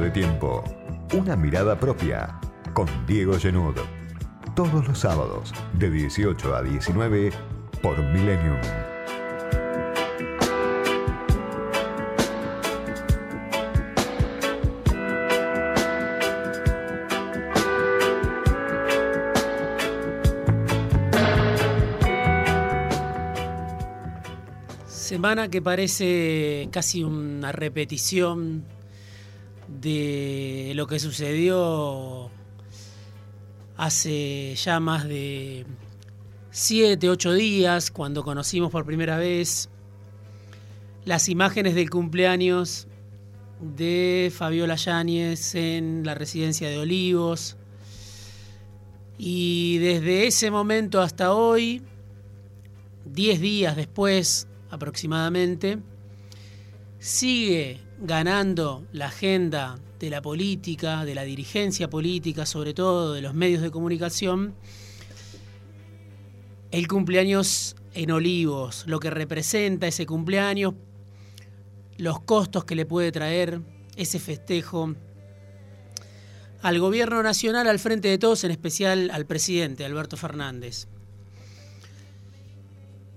de tiempo. Una mirada propia. Con Diego Genud. Todos los sábados, de 18 a 19, por Millennium. Semana que parece casi una repetición de lo que sucedió hace ya más de siete, ocho días, cuando conocimos por primera vez las imágenes del cumpleaños de Fabiola Yáñez en la residencia de Olivos. Y desde ese momento hasta hoy, diez días después aproximadamente, sigue ganando la agenda de la política, de la dirigencia política, sobre todo de los medios de comunicación, el cumpleaños en Olivos, lo que representa ese cumpleaños, los costos que le puede traer ese festejo al gobierno nacional, al frente de todos, en especial al presidente Alberto Fernández.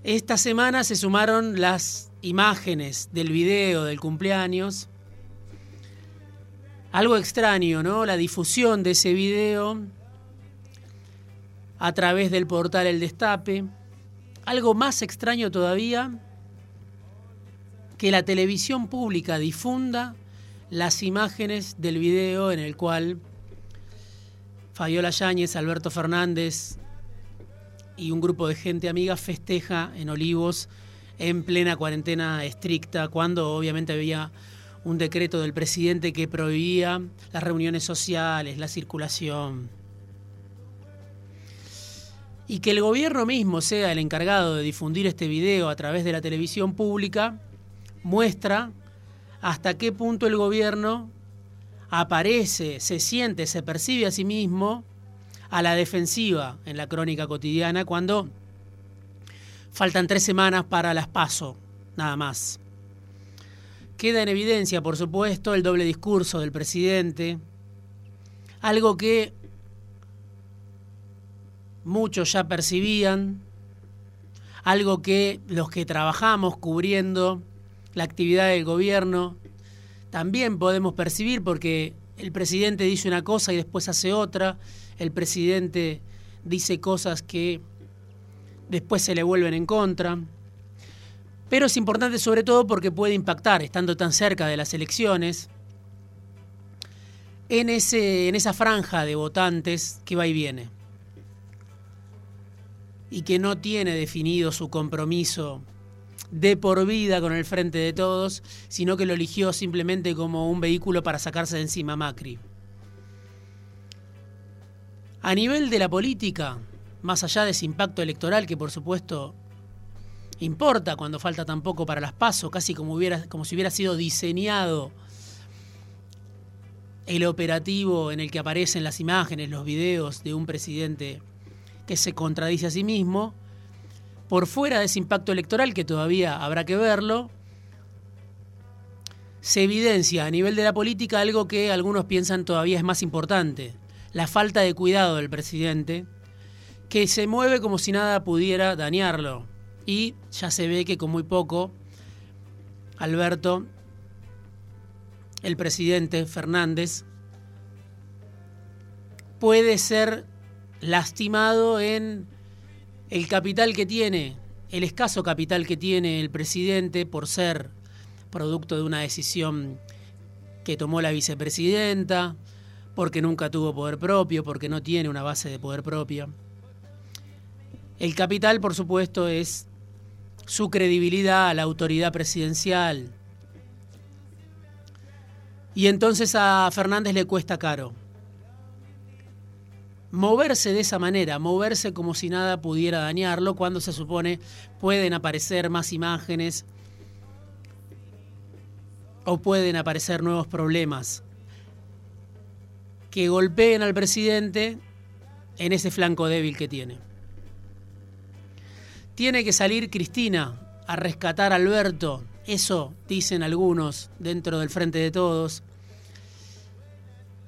Esta semana se sumaron las imágenes del video del cumpleaños. Algo extraño, ¿no? La difusión de ese video a través del portal El Destape. Algo más extraño todavía, que la televisión pública difunda las imágenes del video en el cual Fabiola Yáñez, Alberto Fernández y un grupo de gente amiga festeja en Olivos en plena cuarentena estricta, cuando obviamente había un decreto del presidente que prohibía las reuniones sociales, la circulación. Y que el gobierno mismo sea el encargado de difundir este video a través de la televisión pública, muestra hasta qué punto el gobierno aparece, se siente, se percibe a sí mismo a la defensiva en la crónica cotidiana cuando faltan tres semanas para las PASO, nada más. Queda en evidencia, por supuesto, el doble discurso del presidente, algo que muchos ya percibían, algo que los que trabajamos cubriendo la actividad del gobierno también podemos percibir porque el presidente dice una cosa y después hace otra, el presidente dice cosas que después se le vuelven en contra. Pero es importante sobre todo porque puede impactar, estando tan cerca de las elecciones, en, ese, en esa franja de votantes que va y viene. Y que no tiene definido su compromiso de por vida con el frente de todos, sino que lo eligió simplemente como un vehículo para sacarse de encima Macri. A nivel de la política, más allá de ese impacto electoral que por supuesto importa cuando falta tan poco para las pasos, casi como, hubiera, como si hubiera sido diseñado el operativo en el que aparecen las imágenes, los videos de un presidente que se contradice a sí mismo, por fuera de ese impacto electoral, que todavía habrá que verlo, se evidencia a nivel de la política algo que algunos piensan todavía es más importante, la falta de cuidado del presidente, que se mueve como si nada pudiera dañarlo. Y ya se ve que con muy poco, Alberto, el presidente Fernández, puede ser lastimado en el capital que tiene, el escaso capital que tiene el presidente por ser producto de una decisión que tomó la vicepresidenta, porque nunca tuvo poder propio, porque no tiene una base de poder propia. El capital, por supuesto, es su credibilidad a la autoridad presidencial. Y entonces a Fernández le cuesta caro. Moverse de esa manera, moverse como si nada pudiera dañarlo, cuando se supone pueden aparecer más imágenes o pueden aparecer nuevos problemas que golpeen al presidente en ese flanco débil que tiene. Tiene que salir Cristina a rescatar a Alberto, eso dicen algunos dentro del Frente de Todos.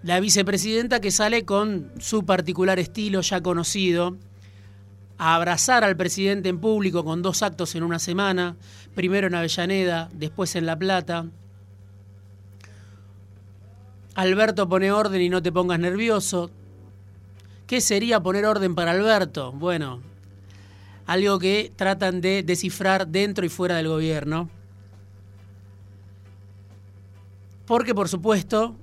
La vicepresidenta que sale con su particular estilo ya conocido, a abrazar al presidente en público con dos actos en una semana, primero en Avellaneda, después en La Plata. Alberto pone orden y no te pongas nervioso. ¿Qué sería poner orden para Alberto? Bueno, algo que tratan de descifrar dentro y fuera del gobierno. Porque, por supuesto,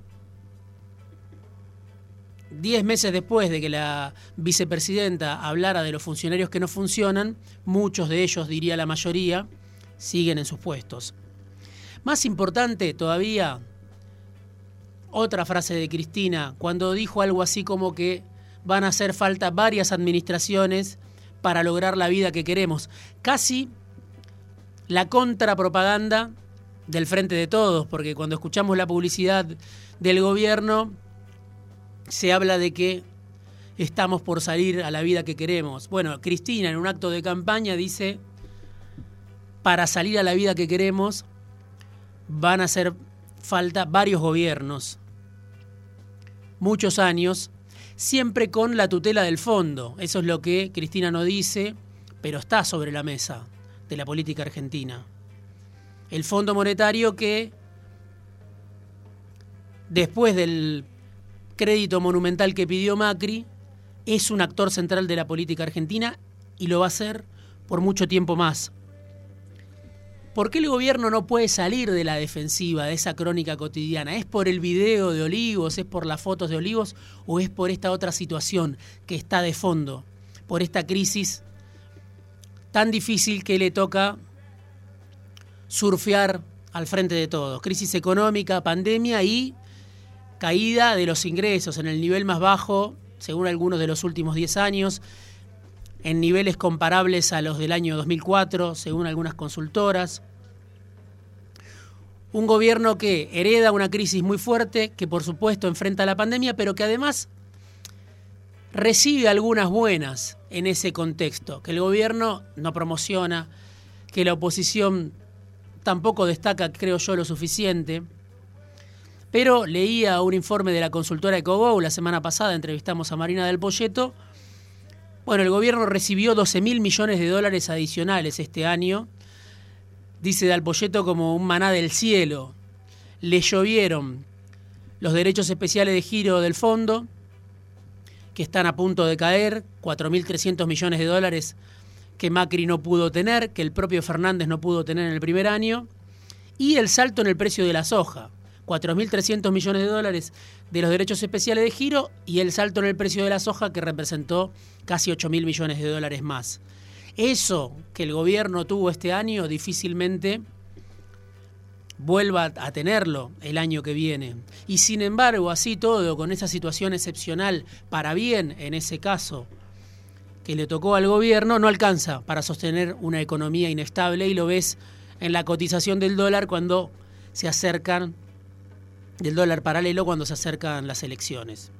diez meses después de que la vicepresidenta hablara de los funcionarios que no funcionan, muchos de ellos, diría la mayoría, siguen en sus puestos. Más importante todavía, otra frase de Cristina, cuando dijo algo así como que van a hacer falta varias administraciones para lograr la vida que queremos. Casi la contrapropaganda del frente de todos, porque cuando escuchamos la publicidad del gobierno, se habla de que estamos por salir a la vida que queremos. Bueno, Cristina en un acto de campaña dice, para salir a la vida que queremos van a hacer falta varios gobiernos, muchos años, siempre con la tutela del fondo. Eso es lo que Cristina no dice, pero está sobre la mesa de la política argentina. El Fondo Monetario que, después del crédito monumental que pidió Macri, es un actor central de la política argentina y lo va a ser por mucho tiempo más. ¿Por qué el gobierno no puede salir de la defensiva, de esa crónica cotidiana? ¿Es por el video de Olivos, es por las fotos de Olivos o es por esta otra situación que está de fondo? Por esta crisis tan difícil que le toca surfear al frente de todos. Crisis económica, pandemia y caída de los ingresos en el nivel más bajo, según algunos de los últimos 10 años, en niveles comparables a los del año 2004, según algunas consultoras. Un gobierno que hereda una crisis muy fuerte, que por supuesto enfrenta la pandemia, pero que además recibe algunas buenas en ese contexto, que el gobierno no promociona, que la oposición tampoco destaca, creo yo, lo suficiente. Pero leía un informe de la consultora EcoGo, la semana pasada entrevistamos a Marina del Polleto. Bueno, el gobierno recibió 12 mil millones de dólares adicionales este año. Dice Del Polleto como un maná del cielo. Le llovieron los derechos especiales de giro del fondo, que están a punto de caer, 4.300 millones de dólares que Macri no pudo tener, que el propio Fernández no pudo tener en el primer año, y el salto en el precio de la soja. 4.300 millones de dólares de los derechos especiales de giro y el salto en el precio de la soja que representó casi 8.000 millones de dólares más. Eso que el gobierno tuvo este año difícilmente vuelva a tenerlo el año que viene. Y sin embargo, así todo, con esa situación excepcional, para bien en ese caso, que le tocó al gobierno, no alcanza para sostener una economía inestable y lo ves en la cotización del dólar cuando se acercan del dólar paralelo cuando se acercan las elecciones.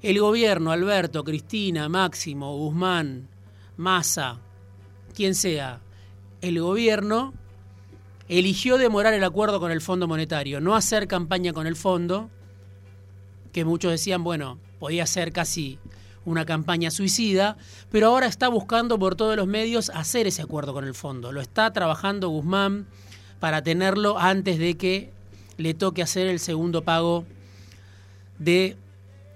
El gobierno, Alberto, Cristina, Máximo, Guzmán, Massa, quien sea, el gobierno eligió demorar el acuerdo con el Fondo Monetario, no hacer campaña con el fondo, que muchos decían, bueno, podía ser casi una campaña suicida, pero ahora está buscando por todos los medios hacer ese acuerdo con el fondo. Lo está trabajando Guzmán para tenerlo antes de que le toque hacer el segundo pago de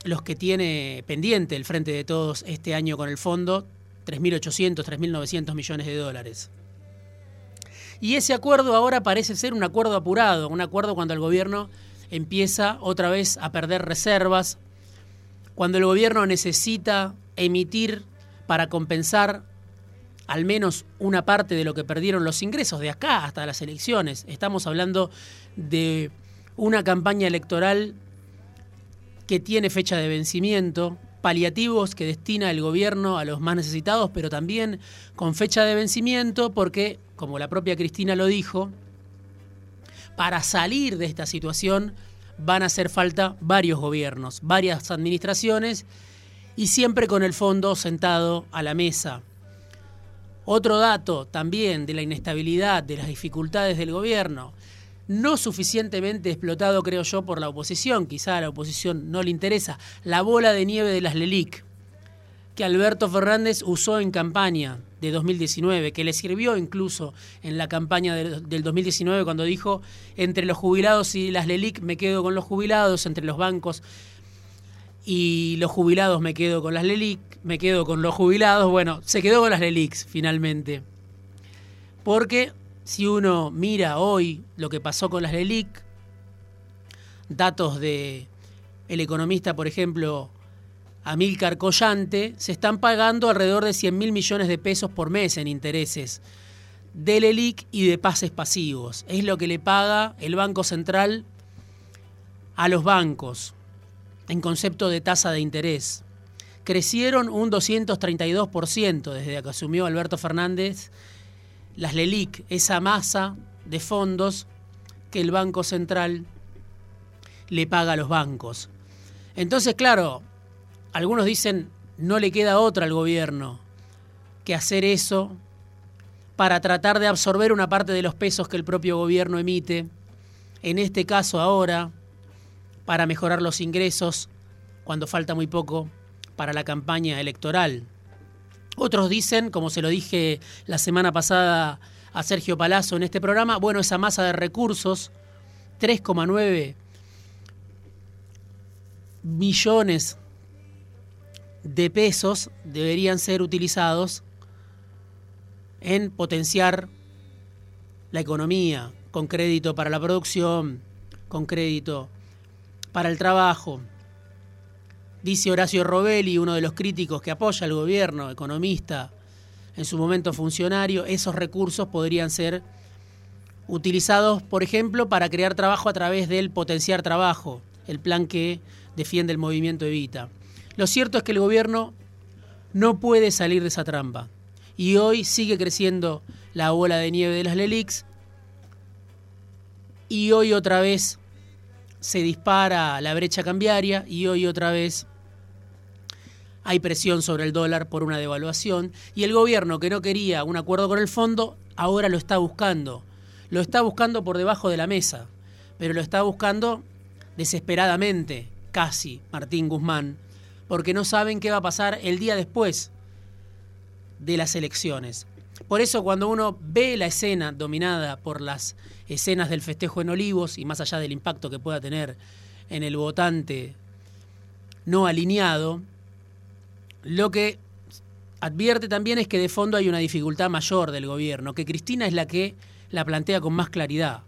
los que tiene pendiente el Frente de Todos este año con el fondo, 3.800, 3.900 millones de dólares. Y ese acuerdo ahora parece ser un acuerdo apurado, un acuerdo cuando el gobierno empieza otra vez a perder reservas, cuando el gobierno necesita emitir para compensar al menos una parte de lo que perdieron los ingresos de acá hasta las elecciones. Estamos hablando de una campaña electoral que tiene fecha de vencimiento, paliativos que destina el gobierno a los más necesitados, pero también con fecha de vencimiento porque, como la propia Cristina lo dijo, para salir de esta situación van a hacer falta varios gobiernos, varias administraciones y siempre con el fondo sentado a la mesa. Otro dato también de la inestabilidad, de las dificultades del gobierno, no suficientemente explotado, creo yo, por la oposición. Quizá a la oposición no le interesa. La bola de nieve de las LELIC, que Alberto Fernández usó en campaña de 2019, que le sirvió incluso en la campaña del 2019 cuando dijo, entre los jubilados y las LELIC me quedo con los jubilados, entre los bancos y los jubilados me quedo con las LELIC, me quedo con los jubilados. Bueno, se quedó con las LELICs finalmente. Porque si uno mira hoy lo que pasó con las LELIC, datos de el economista, por ejemplo, Amílcar Collante, se están pagando alrededor de 100 mil millones de pesos por mes en intereses de LELIC y de pases pasivos. Es lo que le paga el Banco Central a los bancos en concepto de tasa de interés. Crecieron un 232% desde que asumió Alberto Fernández las LELIC, esa masa de fondos que el Banco Central le paga a los bancos. Entonces, claro, algunos dicen, no le queda otra al gobierno que hacer eso para tratar de absorber una parte de los pesos que el propio gobierno emite, en este caso ahora, para mejorar los ingresos cuando falta muy poco para la campaña electoral. Otros dicen, como se lo dije la semana pasada a Sergio Palazzo en este programa, bueno, esa masa de recursos, 3,9 millones de pesos deberían ser utilizados en potenciar la economía, con crédito para la producción, con crédito para el trabajo. Dice Horacio Robelli, uno de los críticos que apoya al gobierno, economista, en su momento funcionario, esos recursos podrían ser utilizados, por ejemplo, para crear trabajo a través del potenciar trabajo, el plan que defiende el movimiento Evita. Lo cierto es que el gobierno no puede salir de esa trampa. Y hoy sigue creciendo la bola de nieve de las LELIX. Y hoy otra vez se dispara la brecha cambiaria y hoy otra vez hay presión sobre el dólar por una devaluación y el gobierno que no quería un acuerdo con el fondo ahora lo está buscando. Lo está buscando por debajo de la mesa, pero lo está buscando desesperadamente, casi, Martín Guzmán, porque no saben qué va a pasar el día después de las elecciones. Por eso cuando uno ve la escena dominada por las escenas del festejo en Olivos y más allá del impacto que pueda tener en el votante no alineado, lo que advierte también es que de fondo hay una dificultad mayor del gobierno, que Cristina es la que la plantea con más claridad.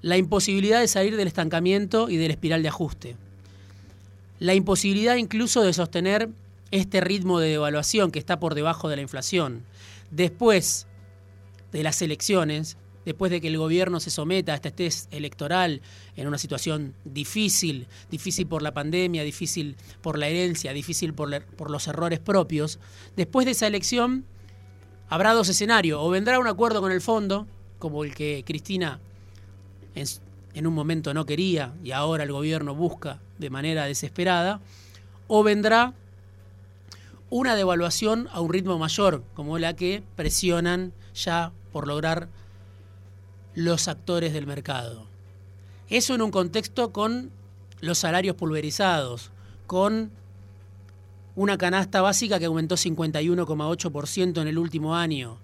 La imposibilidad de salir del estancamiento y de la espiral de ajuste. La imposibilidad incluso de sostener este ritmo de devaluación que está por debajo de la inflación. Después de las elecciones, después de que el gobierno se someta a este test electoral en una situación difícil, difícil por la pandemia, difícil por la herencia, difícil por, los errores propios, después de esa elección habrá dos escenarios. O vendrá un acuerdo con el fondo, como el que Cristina en, un momento no quería y ahora el gobierno busca de manera desesperada, o vendrá una devaluación a un ritmo mayor, como la que presionan ya por lograr los actores del mercado. Eso en un contexto con los salarios pulverizados, con una canasta básica que aumentó 51,8% en el último año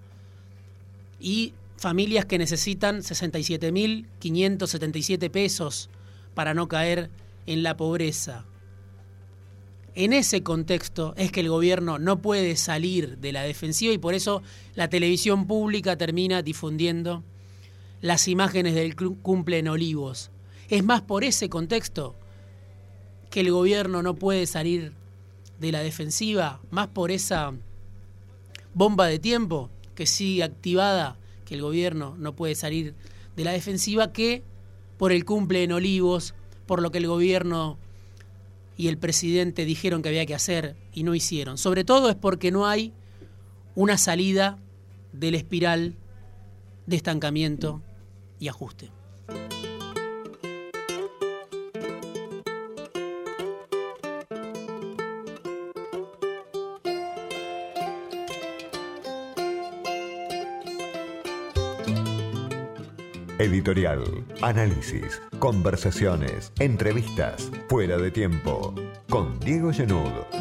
y familias que necesitan 67.577 pesos para no caer en la pobreza. En ese contexto es que el gobierno no puede salir de la defensiva y por eso la televisión pública termina difundiendo las imágenes del cumple en Olivos. Es más por ese contexto que el gobierno no puede salir de la defensiva, más por esa bomba de tiempo que sigue activada, que el gobierno no puede salir de la defensiva, que por el cumple en Olivos, por lo que el gobierno y el presidente dijeron que había que hacer y no hicieron. Sobre todo es porque no hay una salida de la espiral de estancamiento y ajuste. Editorial, análisis, conversaciones, entrevistas, fuera de tiempo. Con Diego Genud.